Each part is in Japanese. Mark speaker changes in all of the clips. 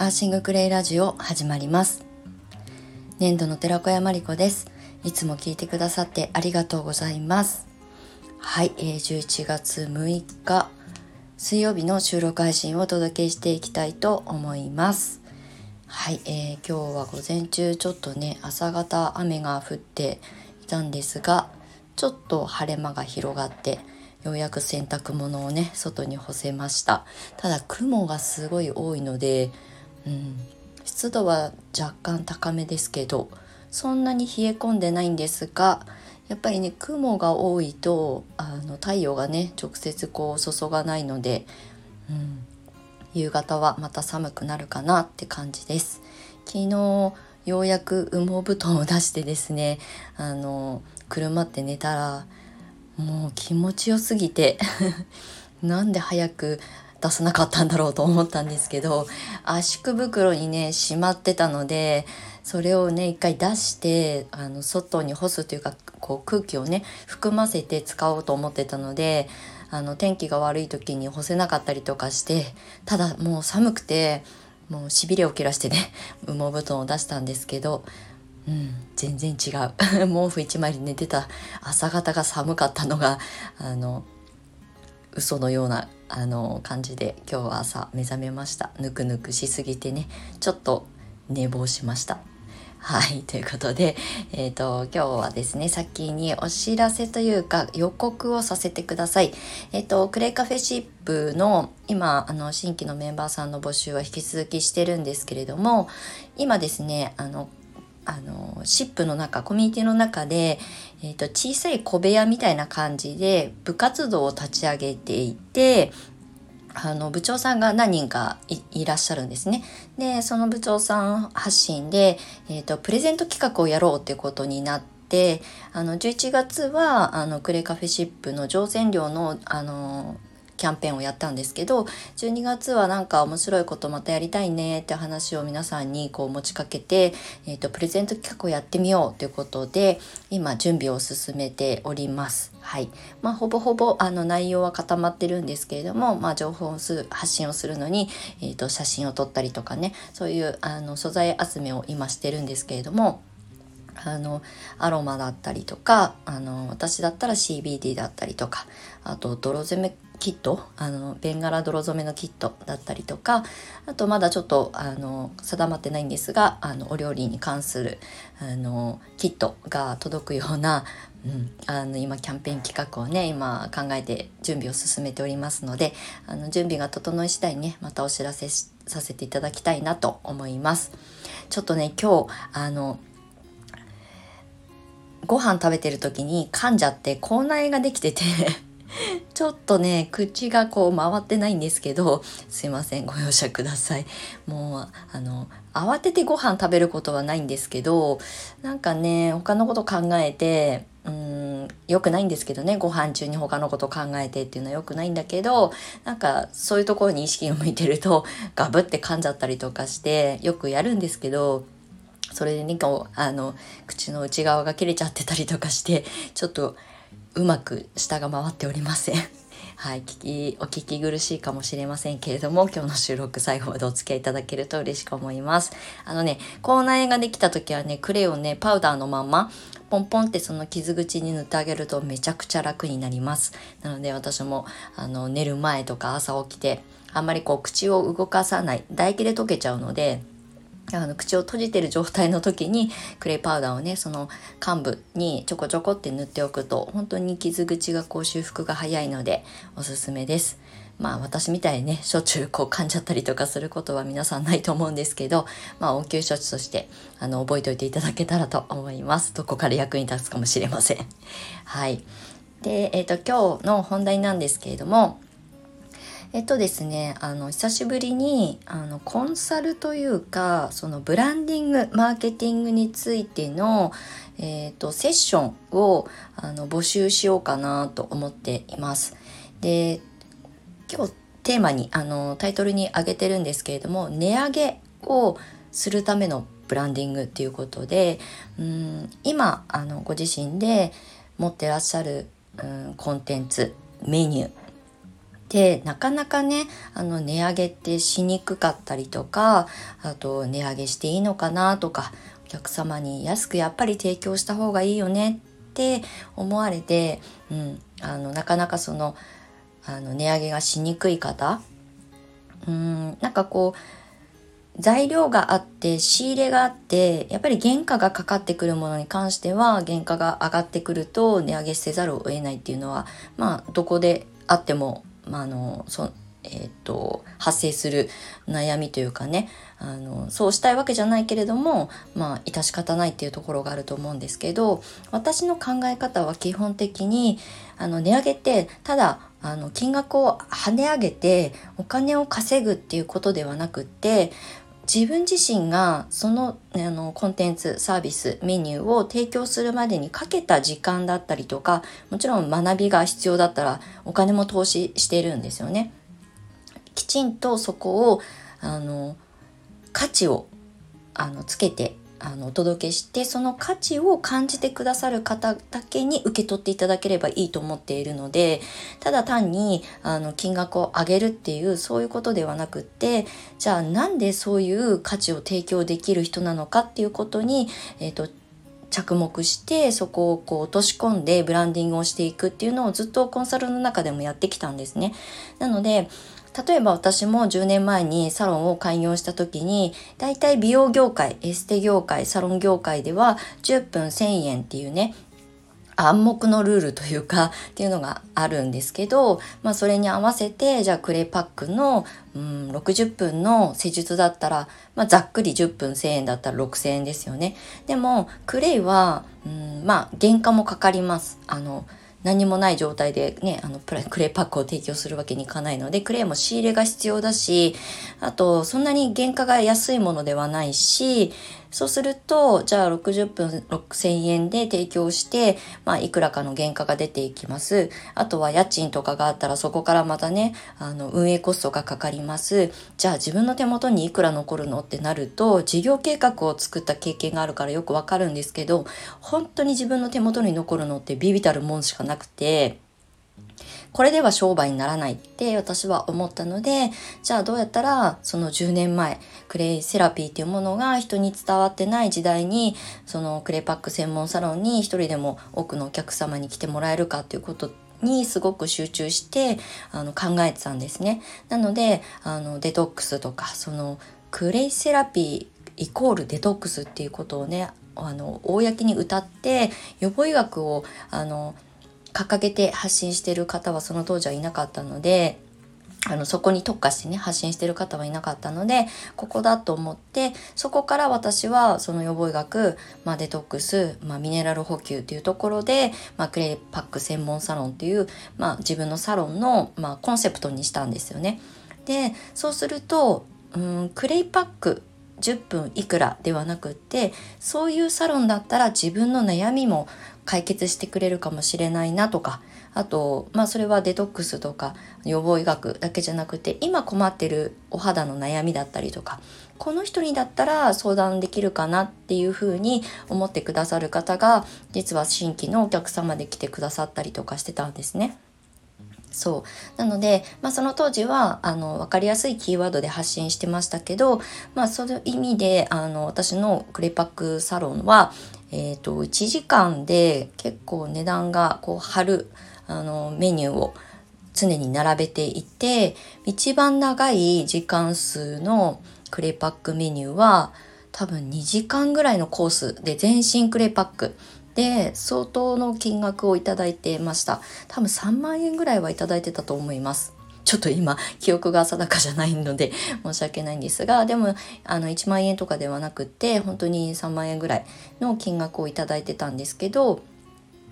Speaker 1: アーシングクレイラジオ始まります。年度の寺子屋まりこです。いつも聞いてくださってありがとうございます。はい、えー、11月6日水曜日の収録配信をお届けしていきたいと思います。はい、えー、今日は午前中ちょっとね朝方雨が降っていたんですがちょっと晴れ間が広がってようやく洗濯物をね外に干せました。ただ雲がすごい多いのでうん、湿度は若干高めですけどそんなに冷え込んでないんですがやっぱりね雲が多いとあの太陽がね直接こう注がないので、うん、夕方はまた寒くなるかなって感じです。昨日ようやく羽毛布団を出してですねあの車って寝たらもう気持ちよすぎて なんで早く出さなかったんだろうと思ったんですけど圧縮袋にねしまってたのでそれをね一回出してあの外に干すというかこう空気をね含ませて使おうと思ってたのであの天気が悪い時に干せなかったりとかしてただもう寒くてもうしびれを切らしてね羽毛布団を出したんですけどうん、全然違う。毛布1枚で寝てた朝方が寒かったのがあの嘘のようなあの感じで今日は朝目覚めましたぬくぬくしすぎてねちょっと寝坊しましたはいということで、えーと、今日はですね先にお知らせというか予告をさせてください。えっ、ー、とクレイカフェシップの今あの新規のメンバーさんの募集は引き続きしてるんですけれども今ですねあのあのシップの中コミュニティの中で、えーと、小さい小部屋みたいな感じで部活動を立ち上げていてあの部長さんが何人かいらっしゃるんですね。でその部長さん発信で、えーと、プレゼント企画をやろうってことになって。あの11月はあのクレカフェシップの乗船料のあのキャンペーンをやったんですけど12月はなんか面白いことまたやりたいねって話を皆さんにこう持ちかけて、えーと、プレゼント企画をやってみようということで今準備を進めております。はいまあ、ほぼほぼあの内容は固まってるんですけれども、まあ、情報をす発信をするのに、えーと写真を撮ったりとかねそういうあの素材集めを今してるんですけれどもあのアロマだったりとかあの私だったら CBD だったりとかあと泥染めキットあのベンガラ泥染めのキットだったりとかあとまだちょっとあの定まってないんですがあのお料理に関するあのキットが届くような、うん、あの今キャンペーン企画をね今考えて準備を進めておりますのであの準備が整い次第ねまたお知らせさせていただきたいなと思います。ちょっとね今日あのご飯食べてる時に噛んじゃって口内ができてて ちょっとね口がこう回ってないんですけどすいませんご容赦ください。もうあの慌ててご飯食べることはないんですけどなんかね他のこと考えてうん良くないんですけどねご飯中に他のこと考えてっていうのは良くないんだけどなんかそういうところに意識を向いてるとガブって噛んじゃったりとかしてよくやるんですけどそれでねこうあの口の内側が切れちゃってたりとかしてちょっとうまく舌が回っておりません。はい、聞き、お聞き苦しいかもしれませんけれども、今日の収録最後までお付き合いいただけると嬉しく思います。あのね、口内炎ができた時はね、クレヨンね、パウダーのまま、ポンポンってその傷口に塗ってあげるとめちゃくちゃ楽になります。なので私も、あの、寝る前とか朝起きて、あんまりこう口を動かさない、唾液で溶けちゃうので、あの口を閉じてる状態の時にクレイパウダーをねその患部にちょこちょこって塗っておくと本当に傷口がこう修復が早いのでおすすめです。まあ私みたいにねしょっちゅうこう噛んじゃったりとかすることは皆さんないと思うんですけどまあ応急処置としてあの覚えておいていただけたらと思います。どこから役に立つかもしれません。はい。で、えっ、ー、と今日の本題なんですけれどもえっとですねあの久しぶりにあのコンサルというかそのブランディングマーケティングについての、えーと、セッションをあの募集しようかなと思っています。で今日テーマにあのタイトルに挙げてるんですけれども値上げをするためのブランディングっていうことでうん今あのご自身で持ってらっしゃる、うん、コンテンツメニューでなかなかねあの値上げってしにくかったりとかあと値上げしていいのかなとかお客様に安くやっぱり提供した方がいいよねって思われて、うん、あのなかなかそのあの値上げがしにくい方うんなんかこう材料があって仕入れがあってやっぱり原価がかかってくるものに関しては原価が上がってくると値上げせざるを得ないっていうのはまあどこであってもまあ、あのそえーと、発生する悩みというかねあのそうしたいわけじゃないけれどもまあ致し方ないっていうところがあると思うんですけど私の考え方は基本的にあの値上げってただあの金額を跳ね上げてお金を稼ぐっていうことではなくって自分自身がそのあのコンテンツサービスメニューを提供するまでにかけた時間だったりとかもちろん学びが必要だったらお金も投資してるんですよね。きちんとそこをあの価値をあのつけてあのお届けしてその価値を感じてくださる方だけに受け取っていただければいいと思っているのでただ単にあの金額を上げるっていうそういうことではなくってじゃあなんでそういう価値を提供できる人なのかっていうことに、えーと、着目してそこをこう落とし込んでブランディングをしていくっていうのをずっとコンサルの中でもやってきたんですね。なので例えば私も10年前にサロンを開業した時に、だいたい美容業界、エステ業界、サロン業界では10分1000円っていうね、暗黙のルールというかっていうのがあるんですけど、まあ、それに合わせてじゃあクレイパックの、うん、60分の施術だったら、まあ、ざっくり10分1000円だったら6000円ですよね。でもクレイは、うん、まあ原価もかかります。あの何もない状態でね、あの、クレーパックを提供するわけにいかないので、クレーも仕入れが必要だし、あと、そんなに原価が安いものではないし、そうすると、じゃあ60分6000円で提供して、まあ、いくらかの原価が出ていきます。あとは家賃とかがあったらそこからまたね、あの、運営コストがかかります。じゃあ自分の手元にいくら残るのってなると、事業計画を作った経験があるからよくわかるんですけど、本当に自分の手元に残るのってビビたるもんしかなくて、これでは商売にならないって私は思ったのでじゃあどうやったらその10年前クレイセラピーっていうものが人に伝わってない時代にそのクレイパック専門サロンに一人でも多くのお客様に来てもらえるかっていうことにすごく集中してあの考えてたんですね。なのであのデトックスとかそのクレイセラピーイコールデトックスっていうことをねあの公に歌って予防医学をあの掲げて発信してる方はその当時はいなかったのであのそこに特化してね発信してる方はいなかったのでここだと思ってそこから私はその予防医学、まあ、デトックス、まあ、ミネラル補給っていうところで、まあ、クレイパック専門サロンっていう、まあ、自分のサロンの、まあ、コンセプトにしたんですよね。でそうするとうんクレイパック10分いくらではなくってそういうサロンだったら自分の悩みも解決してくれるかもしれないなとかあとまあそれはデトックスとか予防医学だけじゃなくて今困ってるお肌の悩みだったりとかこの人にだったら相談できるかなっていうふうに思ってくださる方が実は新規のお客様で来てくださったりとかしてたんですね。そう。なので、まあ、その当時はあの分かりやすいキーワードで発信してましたけど、まあ、そういう意味であの私のクレパックサロンは、えーと、1時間で結構値段がこう貼るあのメニューを常に並べていて一番長い時間数のクレパックメニューは多分2時間ぐらいのコースで全身クレパックで相当の金額をいただいてました。多分3万円ぐらいはいただいてたと思います。ちょっと今記憶が定かじゃないので 申し訳ないんですがでもあの1万円とかではなくって本当に3万円ぐらいの金額をいただいてたんですけど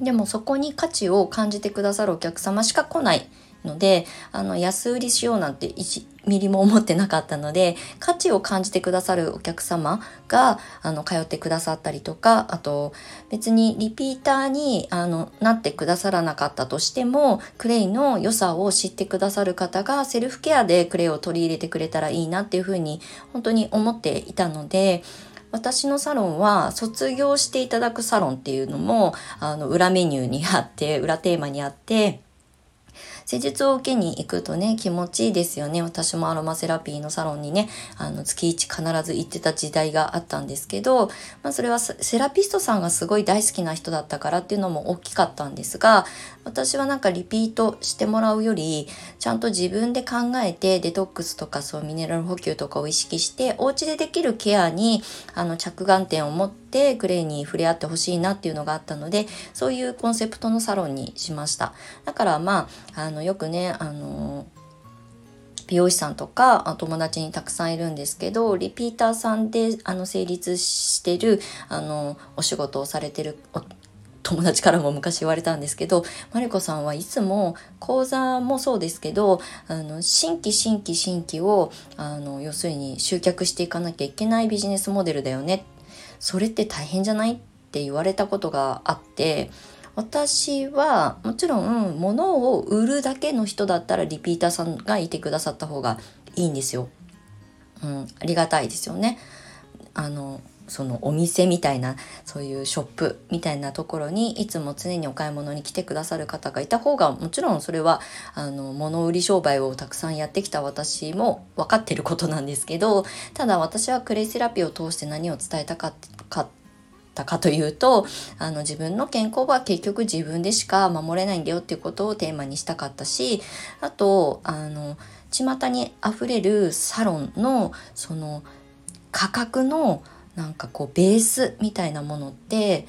Speaker 1: でもそこに価値を感じてくださるお客様しか来ない。のであの安売りしようなんて1ミリも思ってなかったので価値を感じてくださるお客様があの通ってくださったりとかあと別にリピーターにあのなってくださらなかったとしてもクレイの良さを知ってくださる方がセルフケアでクレイを取り入れてくれたらいいなっていうふうに本当に思っていたので私のサロンは卒業していただくサロンっていうのもあの裏メニューにあって裏テーマにあって施術を受けに行くとね、気持ちいいですよね。私もアロマセラピーのサロンにね、あの、月1必ず行ってた時代があったんですけど、まあ、それはセラピストさんがすごい大好きな人だったからっていうのも大きかったんですが、私はなんかリピートしてもらうより、ちゃんと自分で考えてデトックスとかそうミネラル補給とかを意識して、お家でできるケアに、あの、着眼点を持ってクレイに触れ合ってほしいなっていうのがあったので、そういうコンセプトのサロンにしました。だからまあ、あの、よくね、あの、美容師さんとか友達にたくさんいるんですけどリピーターさんであの成立してるあのお仕事をされてる友達からも昔言われたんですけどマリコさんはいつも講座もそうですけどあの新規新規新規をあの要するに集客していかなきゃいけないビジネスモデルだよねそれって大変じゃない？って言われたことがあって私はもちろん物を売るだけの人だったらリピーターさんがいてくださった方がいいんですよ。うん、ありがたいですよね。あのそのお店みたいなそういうショップみたいなところにいつも常にお買い物に来てくださる方がいた方がもちろんそれはあの物売り商売をたくさんやってきた私も分かってることなんですけどただ私はクレイセラピーを通して何を伝えたかってかたかというとあの自分の健康は結局自分でしか守れないんだよっていうことをテーマにしたかったしあとあの巷にあふれるサロンのその価格のなんかこうベースみたいなものって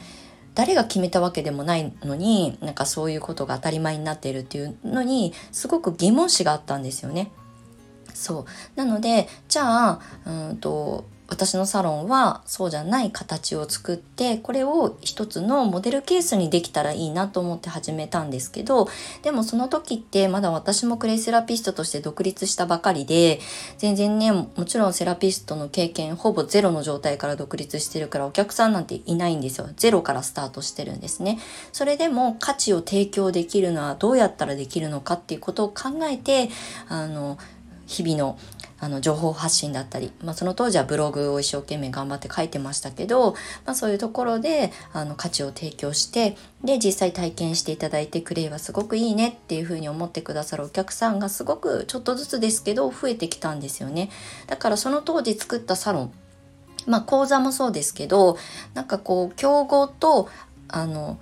Speaker 1: 誰が決めたわけでもないのになんかそういうことが当たり前になっているっていうのにすごく疑問視があったんですよね。そうなのでじゃあうんと私のサロンはそうじゃない形を作ってこれを一つのモデルケースにできたらいいなと思って始めたんですけどでもその時ってまだ私もクレイセラピストとして独立したばかりで全然ねもちろんセラピストの経験ほぼゼロの状態から独立してるからお客さんなんていないんですよ。ゼロからスタートしてるんですね。それでも価値を提供できるのはどうやったらできるのかっていうことを考えてあの日々のあの情報発信だったり、まあ、その当時はブログを一生懸命頑張って書いてましたけど、まあ、そういうところであの価値を提供してで実際体験していただいてクレイはすごくいいねっていうふうに思ってくださるお客さんがすごくちょっとずつですけど増えてきたんですよね。だからその当時作ったサロンまあ講座もそうですけどなんかこう競合とあの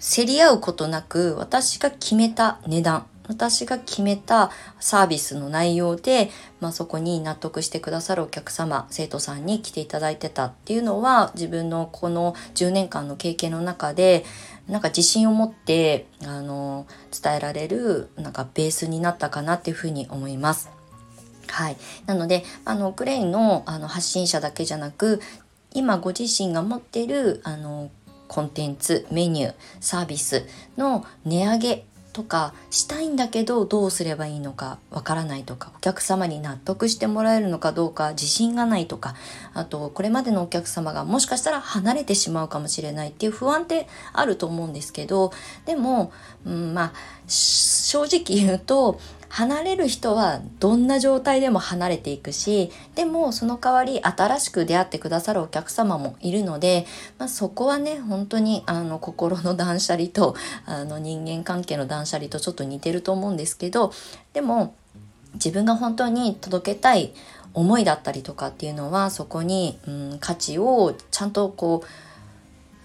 Speaker 1: 競り合うことなく私が決めた値段私が決めたサービスの内容で、まあ、そこに納得してくださるお客様生徒さんに来ていただいてたっていうのは自分のこの10年間の経験の中でなんか自信を持ってあの伝えられるなんかベースになったかなっていうふうに思います。はい、なのであのクレイのあの発信者だけじゃなく今ご自身が持っているあのコンテンツメニューサービスの値上げとかしたいんだけどどうすればいいのかわからないとかお客様に納得してもらえるのかどうか自信がないとかあとこれまでのお客様がもしかしたら離れてしまうかもしれないっていう不安ってあると思うんですけどでも、うん、まあ正直言うと離れる人はどんな状態でも離れていくしでもその代わり新しく出会ってくださるお客様もいるので、まあ、そこはね本当にあの心の断捨離とあの人間関係の断捨離とちょっと似てると思うんですけどでも自分が本当に届けたい思いだったりとかっていうのはそこに、うん、価値をちゃんとこう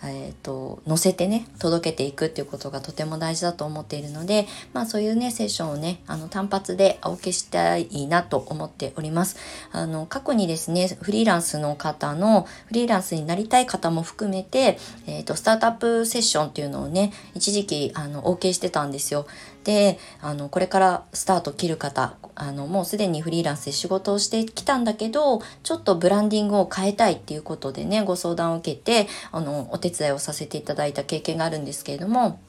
Speaker 1: えーと、載せてね届けていくっていうことがとても大事だと思っているので、まあ、そういうねセッションをねあの単発でお受けしたいなと思っております。あの過去にですねフリーランスの方のフリーランスになりたい方も含めて、えーと、スタートアップセッションっていうのをね一時期あのお受けしてたんですよ。であのこれからスタート切る方あのもうすでにフリーランスで仕事をしてきたんだけどちょっとブランディングを変えたいっていうことでねご相談を受けてあのお手伝いをさせていただいた経験があるんですけれども。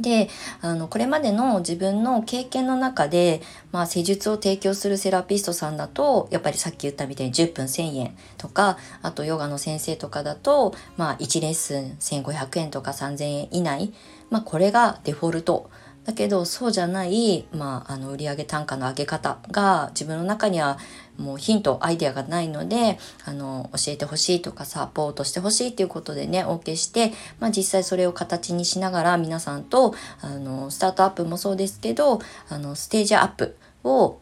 Speaker 1: であのこれまでの自分の経験の中で、まあ、施術を提供するセラピストさんだとやっぱりさっき言ったみたいに10分1,000円とかあとヨガの先生とかだと、まあ、1レッスン1,500円とか3,000円以内、まあ、これがデフォルト。だけどそうじゃない、まあ、あの売上単価の上げ方が自分の中にはもうヒントアイデアがないのであの教えてほしいとかサポートしてほしいっていうことでねお受けして、まあ、実際それを形にしながら皆さんとあのスタートアップもそうですけどあのステージアップを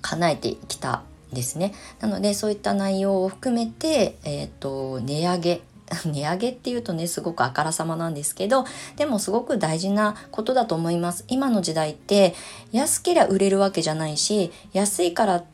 Speaker 1: 叶えてきたですね。なのでそういった内容を含めて、えーと、値上げ 値上げっていうとねすごくあからさまなんですけどでもすごく大事なことだと思います。今の時代って安けりゃ売れるわけじゃないし安いからって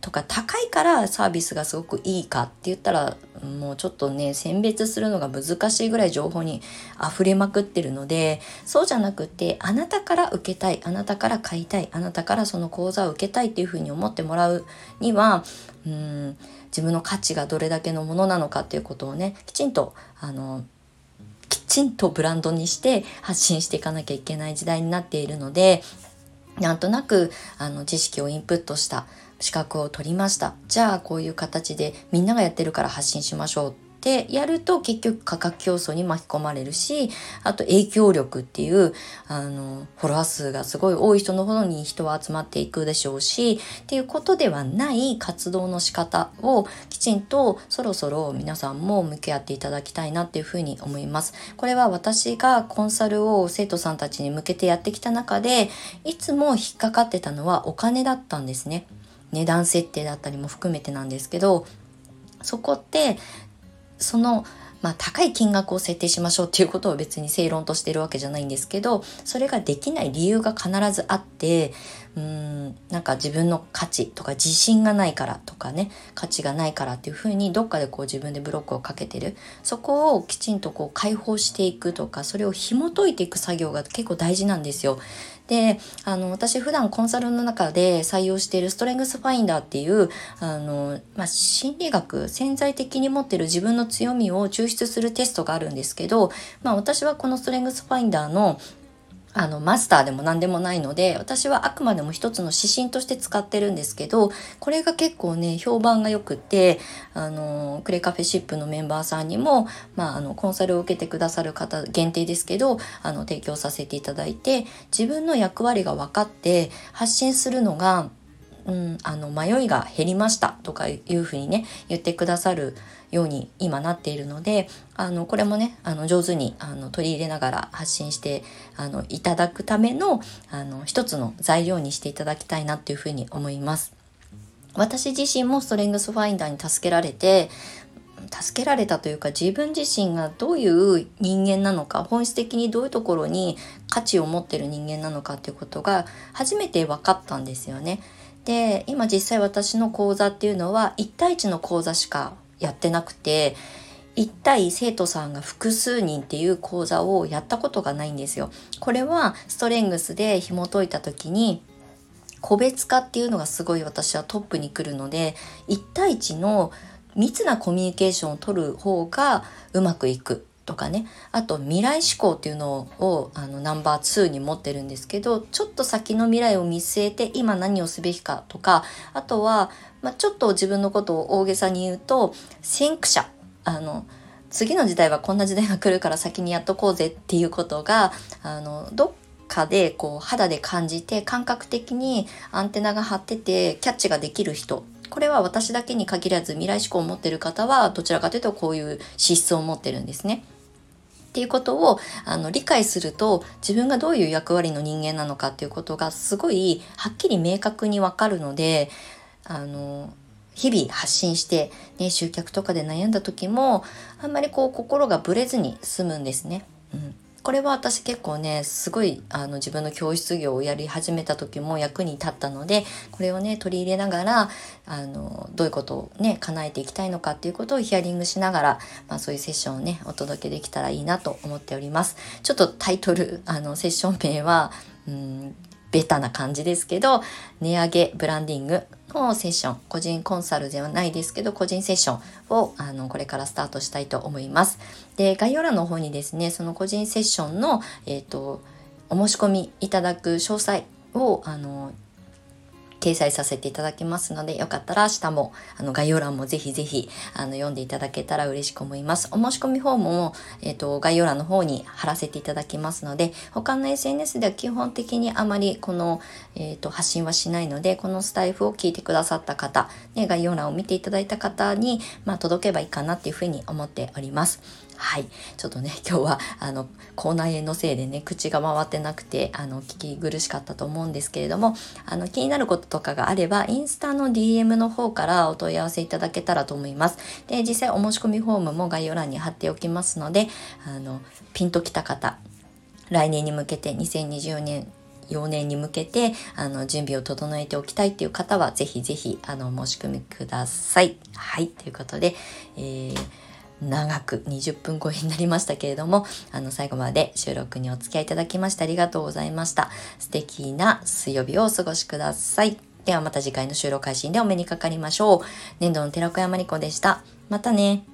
Speaker 1: とか高いからサービスがすごくいいかって言ったらもうちょっとね選別するのが難しいぐらい情報に溢れまくってるのでそうじゃなくてあなたから受けたいあなたから買いたいあなたからその講座を受けたいっていうふうに思ってもらうにはうん自分の価値がどれだけのものなのかっていうことをねきちんとあのきちんとブランドにして発信していかなきゃいけない時代になっているのでなんとなくあの知識をインプットした資格を取りましたじゃあこういう形でみんながやってるから発信しましょうってやると結局価格競争に巻き込まれるしあと影響力っていうあのフォロワー数がすごい多い人のほどに人は集まっていくでしょうしっていうことではない活動の仕方をきちんとそろそろ皆さんも向き合っていただきたいなっていうふうに思います。これは私がコンサルを生徒さんたちに向けてやってきた中でいつも引っかかってたのはお金だったんですね。値段設定だったりも含めてなんですけどそこってそのまあ、高い金額を設定しましょうっていうことを別に正論としてるわけじゃないんですけどそれができない理由が必ずあってうんなんか自分の価値とか自信がないからとかね価値がないからっていうふうにどっかでこう自分でブロックをかけてるそこをきちんとこう解放していくとかそれを紐解いていく作業が結構大事なんですよ。であの私普段コンサルの中で採用しているストレングスファインダーっていうあの、まあ、心理学潜在的に持ってる自分の強みを抽出するテストがあるんですけど、まあ、私はこのストレングスファインダーのあのマスターでも何でもないので私はあくまでも一つの指針として使ってるんですけどこれが結構ね評判が良くてあのクレカフェシップのメンバーさんにも、まあ、あのコンサルを受けてくださる方限定ですけどあの提供させていただいて自分の役割が分かって発信するのがうん、あの迷いが減りましたとかいうふうにね言ってくださるように今なっているのであのこれもねあの上手にあの取り入れながら発信してあのいただくためのあの一つの材料にしていただきたいなっていうふうに思います。私自身もストレングスファインダーに助けられて助けられたというか自分自身がどういう人間なのか本質的にどういうところに価値を持ってる人間なのかっていうことが初めて分かったんですよね。で今実際私の講座っていうのは1対1の講座しかやってなくて1対生徒さんが複数人っていう講座をやったことがないんですよ。これはストレングスで紐解いた時に個別化っていうのがすごい私はトップに来るので1対1の密なコミュニケーションを取る方がうまくいくとかね。あと未来志向っていうのをあのナンバー2に持ってるんですけどちょっと先の未来を見据えて今何をすべきかとかあとは、まあ、ちょっと自分のことを大げさに言うと先駆者。あの次の時代はこんな時代が来るから先にやっとこうぜっていうことがあのどっかでこう肌で感じて感覚的にアンテナが張っててキャッチができる人。これは私だけに限らず未来志向を持ってる方はどちらかというとこういう資質を持ってるんですね。っていうことをあの理解すると自分がどういう役割の人間なのかっていうことがすごいはっきり明確にわかるのであの日々発信して、ね、集客とかで悩んだ時もあんまりこう心がぶれずに済むんですね。うんこれは私結構ねすごいあの自分の教室業をやり始めた時も役に立ったのでこれをね取り入れながらあのどういうことをね叶えていきたいのかっていうことをヒアリングしながら、まあ、そういうセッションをねお届けできたらいいなと思っております。ちょっとタイトルあのセッション名はうんベタな感じですけど値上げブランディングのセッション個人コンサルではないですけど個人セッションをあのこれからスタートしたいと思います。で概要欄の方にですねその個人セッションの、えーと、お申し込みいただく詳細をあの掲載させていただきますので、よかったら明日も、あの、概要欄もぜひぜひ、あの、読んでいただけたら嬉しく思います。お申し込みフォームも、えっ、ー、と、概要欄の方に貼らせていただきますので、他の SNS では基本的にあまりこの、えっ、ー、と、発信はしないので、このスタイフを聞いてくださった方、ね、概要欄を見ていただいた方に、まあ、届けばいいかなっていうふうに思っております。はい。ちょっとね、今日は、あの、口内炎のせいでね、口が回ってなくて、あの、聞き苦しかったと思うんですけれども、あの、気になることとかがあれば、インスタの DM の方からお問い合わせいただけたらと思います。で、実際お申し込みフォームも概要欄に貼っておきますので、あの、ピンときた方、来年に向けて2024年4年に向けてあの準備を整えておきたいっていう方はぜひぜひあの申し込みください。はいということで、えー長く20分超えになりましたけれども、あの最後まで収録にお付き合いいただきましてありがとうございました。素敵な水曜日をお過ごしください。ではまた次回の収録配信でお目にかかりましょう。年度の寺子山理子でした。またね。